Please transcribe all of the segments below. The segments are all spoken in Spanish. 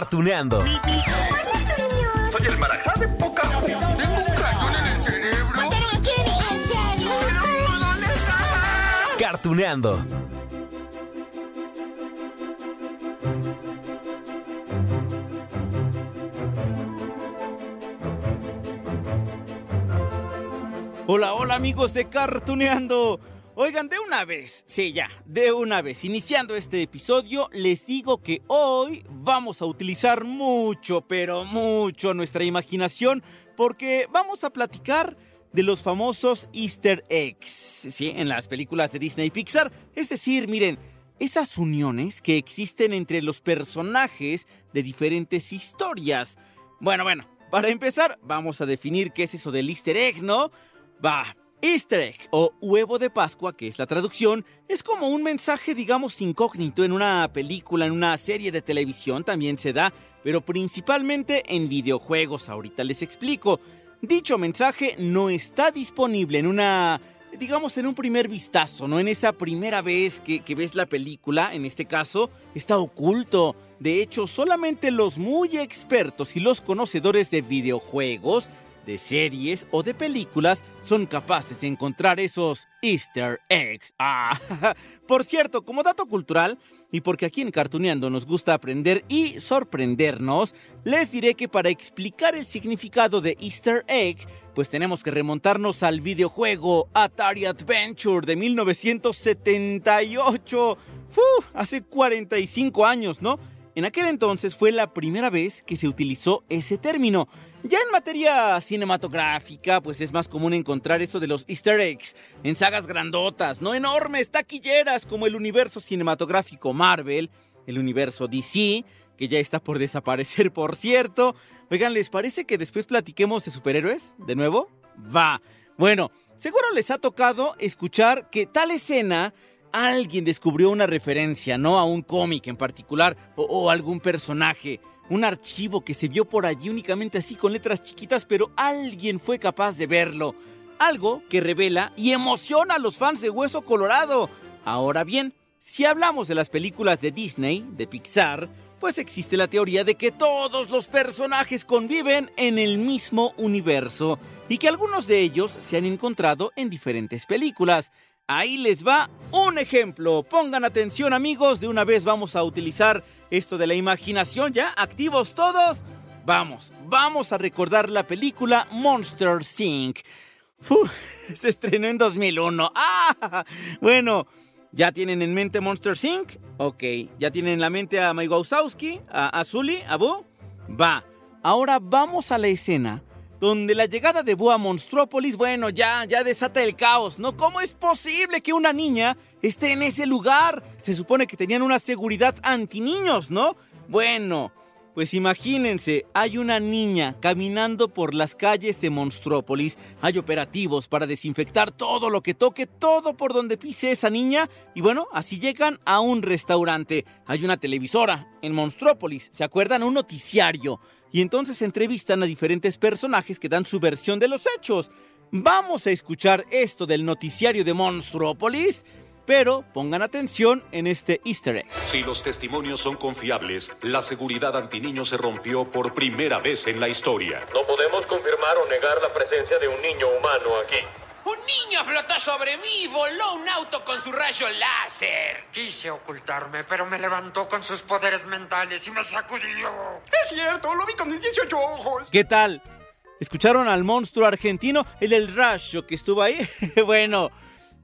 Cartuneando. Soy el marajá de poca Tengo un cañón en el cerebro. ¿Mataron a Kenny? ¿En serio? ¿Dónde estaba? Cartuneando. Hola, hola amigos de Cartuneando. Oigan, de una vez, sí, ya, de una vez, iniciando este episodio, les digo que hoy vamos a utilizar mucho, pero mucho nuestra imaginación, porque vamos a platicar de los famosos Easter eggs, ¿sí? En las películas de Disney y Pixar. Es decir, miren, esas uniones que existen entre los personajes de diferentes historias. Bueno, bueno, para empezar, vamos a definir qué es eso del Easter egg, ¿no? Va, Easter egg o huevo de Pascua, que es la traducción, es como un mensaje, digamos, incógnito en una película, en una serie de televisión también se da, pero principalmente en videojuegos. Ahorita les explico. Dicho mensaje no está disponible en una, digamos, en un primer vistazo, no en esa primera vez que, que ves la película, en este caso, está oculto. De hecho, solamente los muy expertos y los conocedores de videojuegos de series o de películas son capaces de encontrar esos easter eggs. Ah, por cierto, como dato cultural, y porque aquí en Cartuneando nos gusta aprender y sorprendernos, les diré que para explicar el significado de easter egg, pues tenemos que remontarnos al videojuego Atari Adventure de 1978. ¡Fu! Hace 45 años, ¿no? En aquel entonces fue la primera vez que se utilizó ese término. Ya en materia cinematográfica, pues es más común encontrar eso de los easter eggs en sagas grandotas, no enormes, taquilleras como el universo cinematográfico Marvel, el universo DC, que ya está por desaparecer, por cierto. Oigan, ¿les parece que después platiquemos de superhéroes? ¿De nuevo? Va. Bueno, seguro les ha tocado escuchar que tal escena alguien descubrió una referencia, ¿no? A un cómic en particular o, algún personaje un archivo que se vio por allí únicamente así con letras chiquitas, pero alguien fue capaz de verlo. Algo que revela y emociona a los fans de Hueso Colorado. Ahora bien, si hablamos de las películas de Disney, de Pixar, pues existe la teoría de que todos los personajes conviven en el mismo universo y que algunos de ellos se han encontrado en diferentes películas. Ahí les va un ejemplo. Pongan atención amigos, de una vez vamos a utilizar esto de la imaginación ya, activos todos. Vamos, vamos a recordar la película Monster Inc. Se estrenó en 2001. ¡Ah! Bueno, ¿ya tienen en mente Monster Inc? Ok, ¿ya tienen en la mente a Mike Wazowski, a, a a Boo? Va, ahora vamos a la escena donde la llegada de Boo a Monstrópolis, bueno, ya, ya desata el caos, ¿no? ¿Cómo es posible que una niña esté en ese lugar? Se supone que tenían una seguridad anti-niños, ¿no? Bueno, pues imagínense, hay una niña caminando por las calles de Monstrópolis, hay operativos para desinfectar todo lo que toque, todo por donde pise esa niña, y bueno, así llegan a un restaurante. Hay una televisora en Monstrópolis, ¿se acuerdan? Un noticiario y entonces entrevistan a diferentes personajes que dan su versión de los hechos. Vamos a escuchar esto del noticiario de Monstruopolis, pero pongan atención en este easter egg. Si los testimonios son confiables, la seguridad antiniño se rompió por primera vez en la historia. No podemos confirmar o negar la presencia de un niño humano aquí. Un niño flotó sobre mí y voló un auto con su rayo láser. Quise ocultarme, pero me levantó con sus poderes mentales y me sacudió. Es cierto, lo vi con mis 18 ojos. ¿Qué tal? ¿Escucharon al monstruo argentino, el del rayo que estuvo ahí? bueno,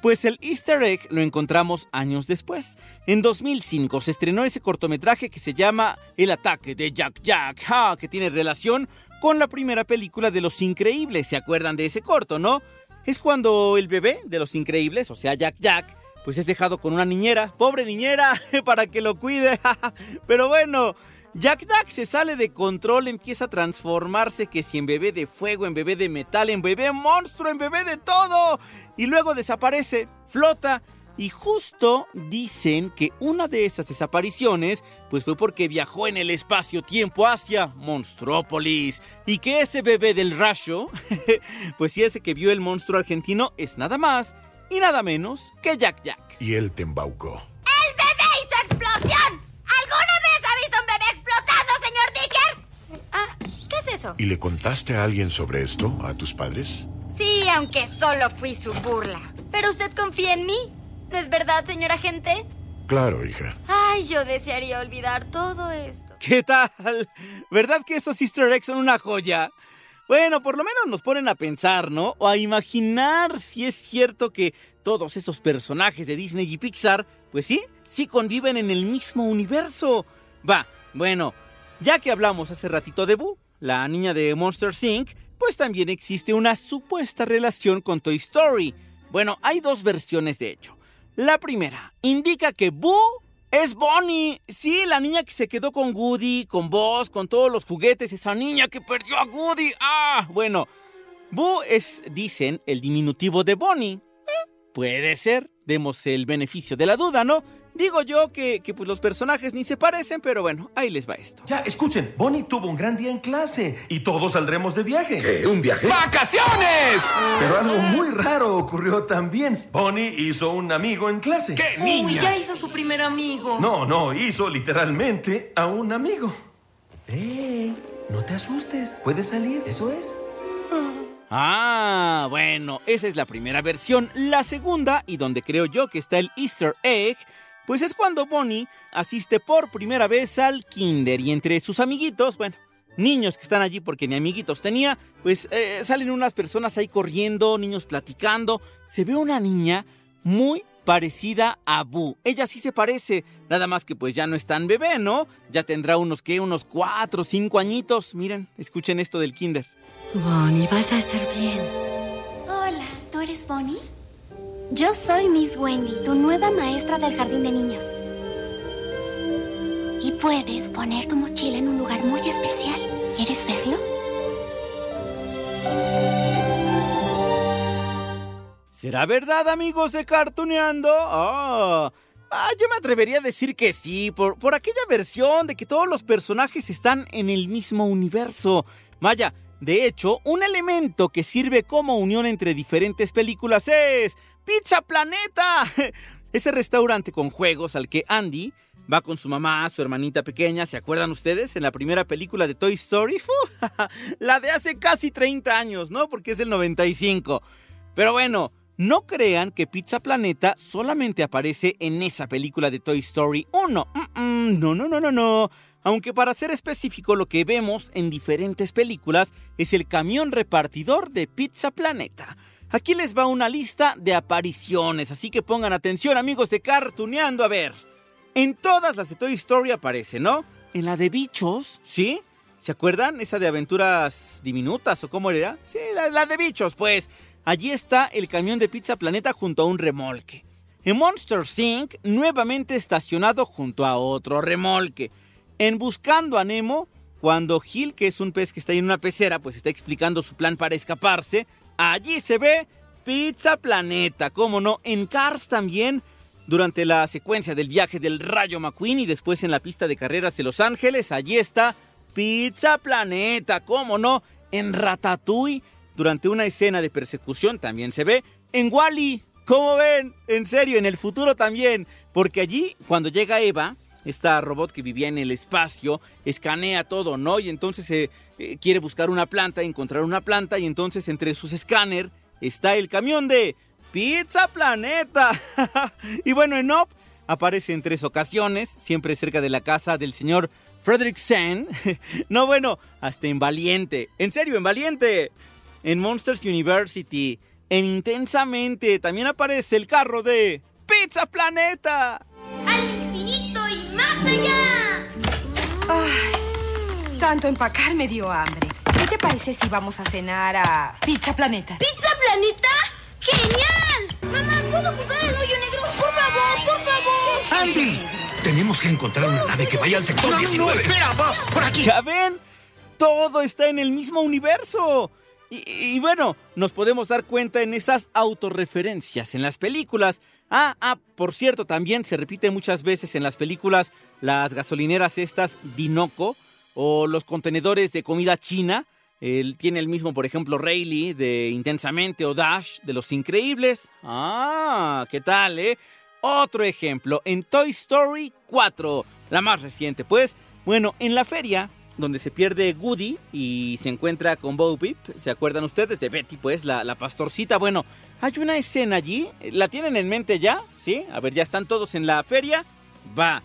pues el easter egg lo encontramos años después. En 2005 se estrenó ese cortometraje que se llama El ataque de Jack Jack, ja, que tiene relación con la primera película de Los Increíbles. ¿Se acuerdan de ese corto, no? Es cuando el bebé de los increíbles, o sea, Jack Jack, pues es dejado con una niñera, pobre niñera, para que lo cuide. Pero bueno, Jack Jack se sale de control, empieza a transformarse que si en bebé de fuego, en bebé de metal, en bebé monstruo, en bebé de todo. Y luego desaparece, flota. Y justo dicen que una de esas desapariciones pues fue porque viajó en el espacio-tiempo hacia Monstrópolis. Y que ese bebé del rayo, pues sí, ese que vio el monstruo argentino es nada más y nada menos que Jack Jack. Y él te embaucó. ¡El bebé hizo explosión! ¿Alguna vez ha visto un bebé explotado, señor Dicker? Ah, ¿qué es eso? ¿Y le contaste a alguien sobre esto, a tus padres? Sí, aunque solo fui su burla. ¿Pero usted confía en mí? ¿No es verdad, señora gente? Claro, hija. Ay, yo desearía olvidar todo esto. ¿Qué tal? ¿Verdad que esos easter eggs son una joya? Bueno, por lo menos nos ponen a pensar, ¿no? O a imaginar si es cierto que todos esos personajes de Disney y Pixar, pues sí, sí conviven en el mismo universo. Va, bueno, ya que hablamos hace ratito de Boo, la niña de Monster Inc., pues también existe una supuesta relación con Toy Story. Bueno, hay dos versiones de hecho. La primera indica que Boo es Bonnie. Sí, la niña que se quedó con Woody, con Buzz, con todos los juguetes. Esa niña que perdió a Woody. Ah, bueno. Boo es, dicen, el diminutivo de Bonnie. Eh, puede ser. Demos el beneficio de la duda, ¿no? Digo yo que, que, pues los personajes ni se parecen, pero bueno, ahí les va esto. Ya, escuchen, Bonnie tuvo un gran día en clase y todos saldremos de viaje. ¿Qué? ¿Un viaje? ¡Vacaciones! Pero algo muy raro ocurrió también. Bonnie hizo un amigo en clase. ¡Qué niña! Uy, ya hizo su primer amigo. No, no, hizo literalmente a un amigo. ¡Eh! No te asustes, puedes salir, eso es. Ah, bueno, esa es la primera versión. La segunda, y donde creo yo que está el Easter egg, pues es cuando Bonnie asiste por primera vez al kinder y entre sus amiguitos, bueno, niños que están allí porque ni amiguitos tenía, pues eh, salen unas personas ahí corriendo, niños platicando. Se ve una niña muy parecida a Boo. Ella sí se parece, nada más que pues ya no es tan bebé, ¿no? Ya tendrá unos que unos cuatro o cinco añitos. Miren, escuchen esto del kinder. Bonnie, vas a estar bien. Hola, ¿tú eres Bonnie? Yo soy Miss Wendy, tu nueva maestra del jardín de niños. Y puedes poner tu mochila en un lugar muy especial. ¿Quieres verlo? ¿Será verdad, amigos de Cartuneando? Ah, ah, yo me atrevería a decir que sí, por, por aquella versión de que todos los personajes están en el mismo universo. Vaya, de hecho, un elemento que sirve como unión entre diferentes películas es Pizza Planeta. Ese restaurante con juegos al que Andy va con su mamá, su hermanita pequeña, ¿se acuerdan ustedes? En la primera película de Toy Story. la de hace casi 30 años, ¿no? Porque es del 95. Pero bueno, no crean que Pizza Planeta solamente aparece en esa película de Toy Story 1. Mm -mm, no, no, no, no, no. Aunque para ser específico, lo que vemos en diferentes películas es el camión repartidor de Pizza Planeta. Aquí les va una lista de apariciones, así que pongan atención amigos de Cartuneando a ver. En todas las de Toy Story aparece, ¿no? En la de bichos, ¿sí? ¿Se acuerdan? Esa de aventuras diminutas o cómo era? Sí, la, la de bichos, pues. Allí está el camión de Pizza Planeta junto a un remolque. En Monster Inc., nuevamente estacionado junto a otro remolque. En Buscando a Nemo, cuando Gil, que es un pez que está en una pecera, pues está explicando su plan para escaparse, allí se ve Pizza Planeta, cómo no, en Cars también, durante la secuencia del viaje del Rayo McQueen y después en la pista de carreras de Los Ángeles, allí está Pizza Planeta, cómo no, en Ratatouille, durante una escena de persecución también se ve, en Wally, ¿cómo ven? En serio, en el futuro también, porque allí, cuando llega Eva, esta robot que vivía en el espacio, escanea todo, ¿no? Y entonces eh, eh, quiere buscar una planta, encontrar una planta, y entonces entre sus escáner está el camión de Pizza Planeta. y bueno, en Up aparece en tres ocasiones, siempre cerca de la casa del señor Frederick Sen. no, bueno, hasta en Valiente. En serio, en Valiente. En Monsters University. En Intensamente también aparece el carro de Pizza Planeta. ¡Basta ya! Ay, tanto empacar me dio hambre. ¿Qué te parece si vamos a cenar a Pizza Planeta? ¿Pizza Planeta? ¡Genial! Mamá, ¿puedo jugar al hoyo negro? Por favor, por favor. ¡Andy! Tenemos que encontrar una nave que vaya al sector no, 19. No, espera, vas, por aquí. ¿Ya ven? Todo está en el mismo universo. Y, bueno, nos podemos dar cuenta en esas autorreferencias en las películas. Ah, ah, por cierto, también se repite muchas veces en las películas las gasolineras estas Dinoco o los contenedores de comida china. Tiene el mismo, por ejemplo, Rayleigh de Intensamente o Dash de Los Increíbles. Ah, ¿qué tal, eh? Otro ejemplo, en Toy Story 4, la más reciente, pues. Bueno, en la feria, donde se pierde Woody y se encuentra con Bo Peep, ¿se acuerdan ustedes de Betty, pues, la, la pastorcita? Bueno, hay una escena allí, ¿la tienen en mente ya? ¿Sí? A ver, ya están todos en la feria. Va.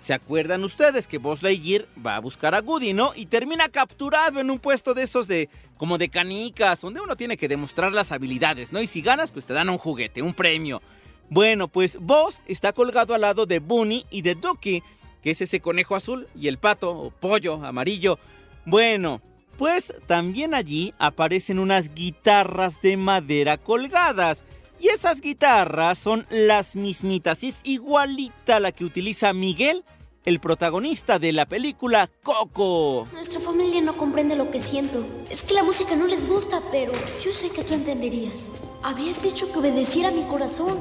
¿Se acuerdan ustedes que Buzz Lightyear va a buscar a Woody, no? Y termina capturado en un puesto de esos de como de canicas, donde uno tiene que demostrar las habilidades, ¿no? Y si ganas, pues te dan un juguete, un premio. Bueno, pues Buzz está colgado al lado de Bunny y de Ducky, que es ese conejo azul, y el pato o pollo amarillo. Bueno, pues también allí aparecen unas guitarras de madera colgadas. Y esas guitarras son las mismitas, y es igualita a la que utiliza Miguel, el protagonista de la película Coco. Nuestra familia no comprende lo que siento. Es que la música no les gusta, pero yo sé que tú entenderías. Habías dicho que obedeciera mi corazón,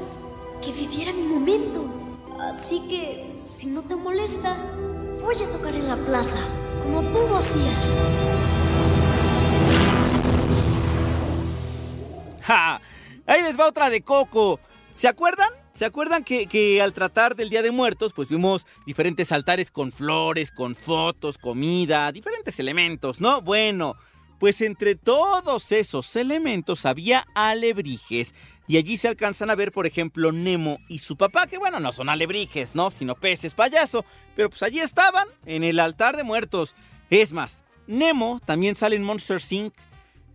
que viviera mi momento. Así que, si no te molesta, voy a tocar en la plaza, como tú lo hacías. ¡Ja! Ahí les va otra de Coco. ¿Se acuerdan? ¿Se acuerdan que, que, al tratar del Día de Muertos, pues vimos diferentes altares con flores, con fotos, comida, diferentes elementos, ¿no? Bueno, pues entre todos esos elementos había alebrijes. Y allí se alcanzan a ver, por ejemplo, Nemo y su papá, que bueno, no son alebrijes, ¿no? Sino peces payaso. Pero pues allí estaban, en el altar de muertos. Es más, Nemo también sale en Monster Inc.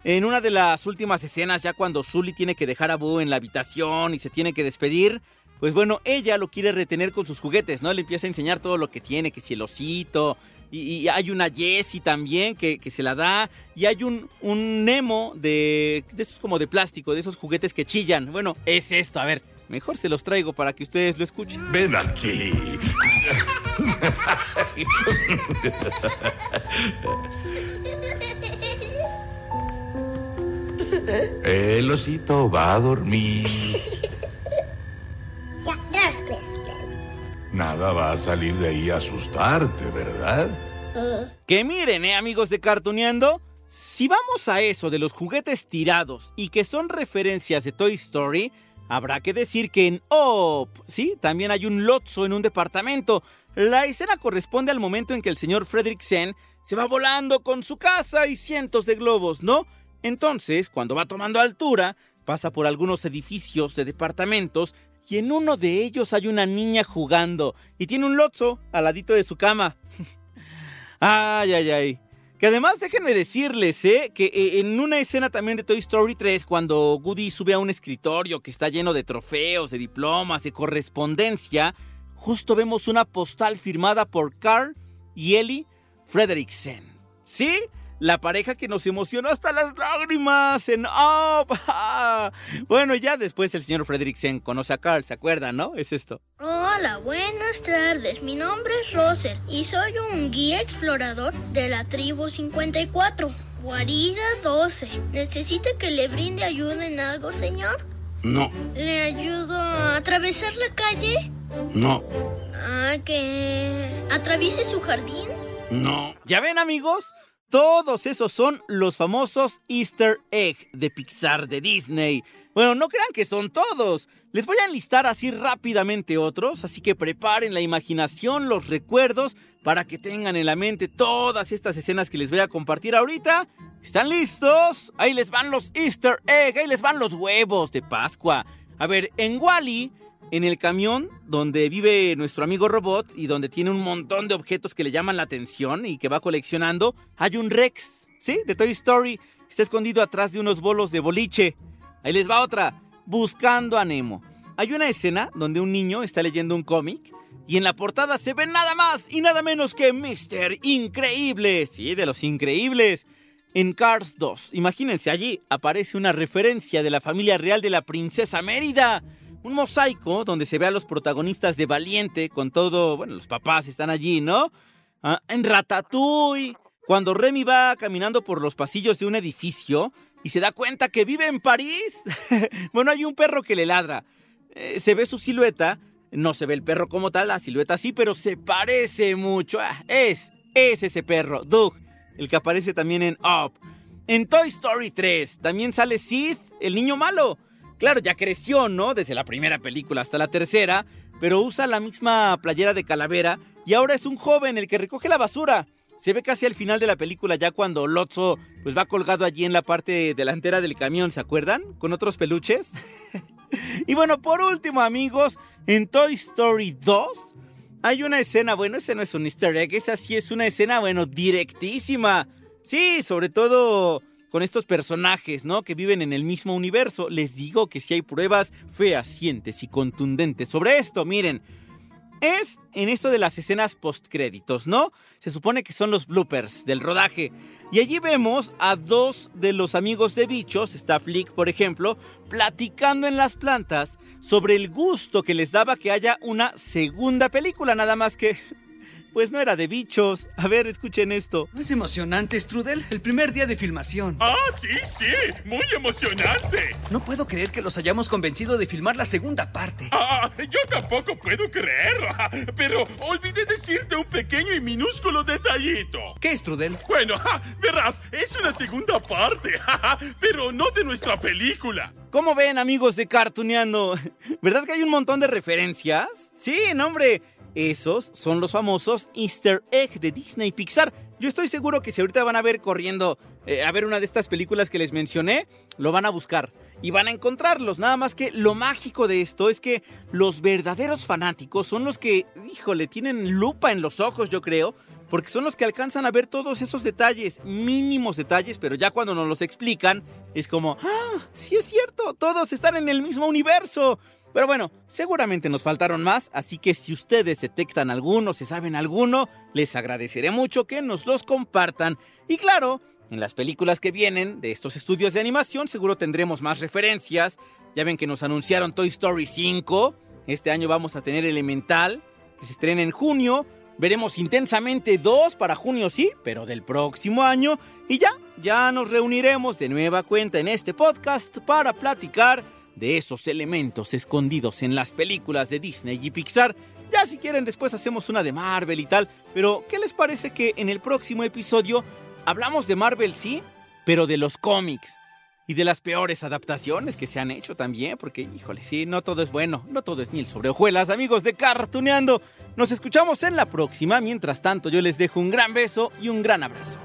En una de las últimas escenas, ya cuando Sully tiene que dejar a Boo en la habitación y se tiene que despedir, pues bueno, ella lo quiere retener con sus juguetes, ¿no? Le empieza a enseñar todo lo que tiene, que si el y, y hay una Jessie también que, que, se la da, y hay un, un Nemo de, de esos como de plástico, de esos juguetes que chillan. Bueno, es esto, a ver, mejor se los traigo para que ustedes lo escuchen. Ven aquí. El osito va a dormir. Nada va a salir de ahí a asustarte, ¿verdad? Que miren, eh, amigos de Cartuneando. Si vamos a eso de los juguetes tirados y que son referencias de Toy Story, habrá que decir que en Op, sí, también hay un Lotso en un departamento. La escena corresponde al momento en que el señor Fredricksen se va volando con su casa y cientos de globos, ¿no? Entonces, cuando va tomando altura, pasa por algunos edificios de departamentos y en uno de ellos hay una niña jugando y tiene un Lotso al ladito de su cama. ay, ay, ay. Que además déjenme decirles, ¿eh? Que eh, en una escena también de Toy Story 3, cuando Woody sube a un escritorio que está lleno de trofeos, de diplomas, de correspondencia, justo vemos una postal firmada por Carl y Ellie Frederiksen. ¿Sí? La pareja que nos emocionó hasta las lágrimas en Up. bueno, ya después el señor Frederiksen conoce a Carl, ¿se acuerdan, no? Es esto. Hola, buenas tardes. Mi nombre es Roser y soy un guía explorador de la tribu 54. Guarida 12. ¿Necesita que le brinde ayuda en algo, señor? No. ¿Le ayudo a atravesar la calle? No. ¿A que atraviese su jardín? No. ¿Ya ven, amigos? Todos esos son los famosos Easter Egg de Pixar de Disney. Bueno, no crean que son todos. Les voy a enlistar así rápidamente otros, así que preparen la imaginación, los recuerdos, para que tengan en la mente todas estas escenas que les voy a compartir ahorita. ¿Están listos? Ahí les van los Easter Egg, ahí les van los huevos de Pascua. A ver, en Wally, en el camión donde vive nuestro amigo robot y donde tiene un montón de objetos que le llaman la atención y que va coleccionando, hay un Rex, ¿sí? De Toy Story. Está escondido atrás de unos bolos de boliche. Ahí les va otra, buscando a Nemo. Hay una escena donde un niño está leyendo un cómic y en la portada se ve nada más y nada menos que Mr. Increíble, sí, de los increíbles. En Cars 2, imagínense, allí aparece una referencia de la familia real de la princesa Mérida. Un mosaico donde se ve a los protagonistas de Valiente con todo, bueno, los papás están allí, ¿no? Ah, en Ratatouille, cuando Remy va caminando por los pasillos de un edificio y se da cuenta que vive en París. bueno, hay un perro que le ladra. Eh, se ve su silueta, no se ve el perro como tal, la silueta sí, pero se parece mucho. Ah, es, es ese perro, Doug, el que aparece también en Up. En Toy Story 3 también sale Sid, el niño malo. Claro, ya creció, ¿no? Desde la primera película hasta la tercera, pero usa la misma playera de calavera y ahora es un joven el que recoge la basura. Se ve casi al final de la película ya cuando Lotso pues va colgado allí en la parte delantera del camión, ¿se acuerdan? Con otros peluches. y bueno, por último, amigos, en Toy Story 2 hay una escena, bueno, ese no es un easter egg, esa sí es una escena, bueno, directísima. Sí, sobre todo con estos personajes, ¿no? Que viven en el mismo universo. Les digo que si hay pruebas fehacientes y contundentes sobre esto, miren. Es en esto de las escenas postcréditos, ¿no? Se supone que son los bloopers del rodaje. Y allí vemos a dos de los amigos de bichos, está Flick por ejemplo, platicando en las plantas sobre el gusto que les daba que haya una segunda película, nada más que pues no era de bichos. A ver, escuchen esto. ¿No es emocionante, Strudel? El primer día de filmación. Ah, sí, sí. Muy emocionante. No puedo creer que los hayamos convencido de filmar la segunda parte. Ah, yo tampoco puedo creerlo. Pero olvidé decirte un pequeño y minúsculo detallito. ¿Qué, Strudel? Bueno, verás, es una segunda parte. Pero no de nuestra película. ¿Cómo ven, amigos de Cartuneando? ¿Verdad que hay un montón de referencias? Sí, no, hombre. Esos son los famosos Easter egg de Disney Pixar. Yo estoy seguro que si ahorita van a ver corriendo eh, a ver una de estas películas que les mencioné, lo van a buscar y van a encontrarlos. Nada más que lo mágico de esto es que los verdaderos fanáticos son los que, híjole, tienen lupa en los ojos, yo creo, porque son los que alcanzan a ver todos esos detalles, mínimos detalles, pero ya cuando nos los explican, es como, ah, sí es cierto, todos están en el mismo universo. Pero bueno, seguramente nos faltaron más, así que si ustedes detectan alguno, si saben alguno, les agradeceré mucho que nos los compartan. Y claro, en las películas que vienen de estos estudios de animación seguro tendremos más referencias. Ya ven que nos anunciaron Toy Story 5. Este año vamos a tener Elemental, que se estrena en junio. Veremos intensamente 2 para junio, sí, pero del próximo año. Y ya, ya nos reuniremos de nueva cuenta en este podcast para platicar de esos elementos escondidos en las películas de Disney y Pixar. Ya si quieren después hacemos una de Marvel y tal, pero ¿qué les parece que en el próximo episodio hablamos de Marvel sí, pero de los cómics? Y de las peores adaptaciones que se han hecho también, porque híjole, sí, no todo es bueno, no todo es el sobre hojuelas, amigos de Cartuneando. Nos escuchamos en la próxima, mientras tanto yo les dejo un gran beso y un gran abrazo.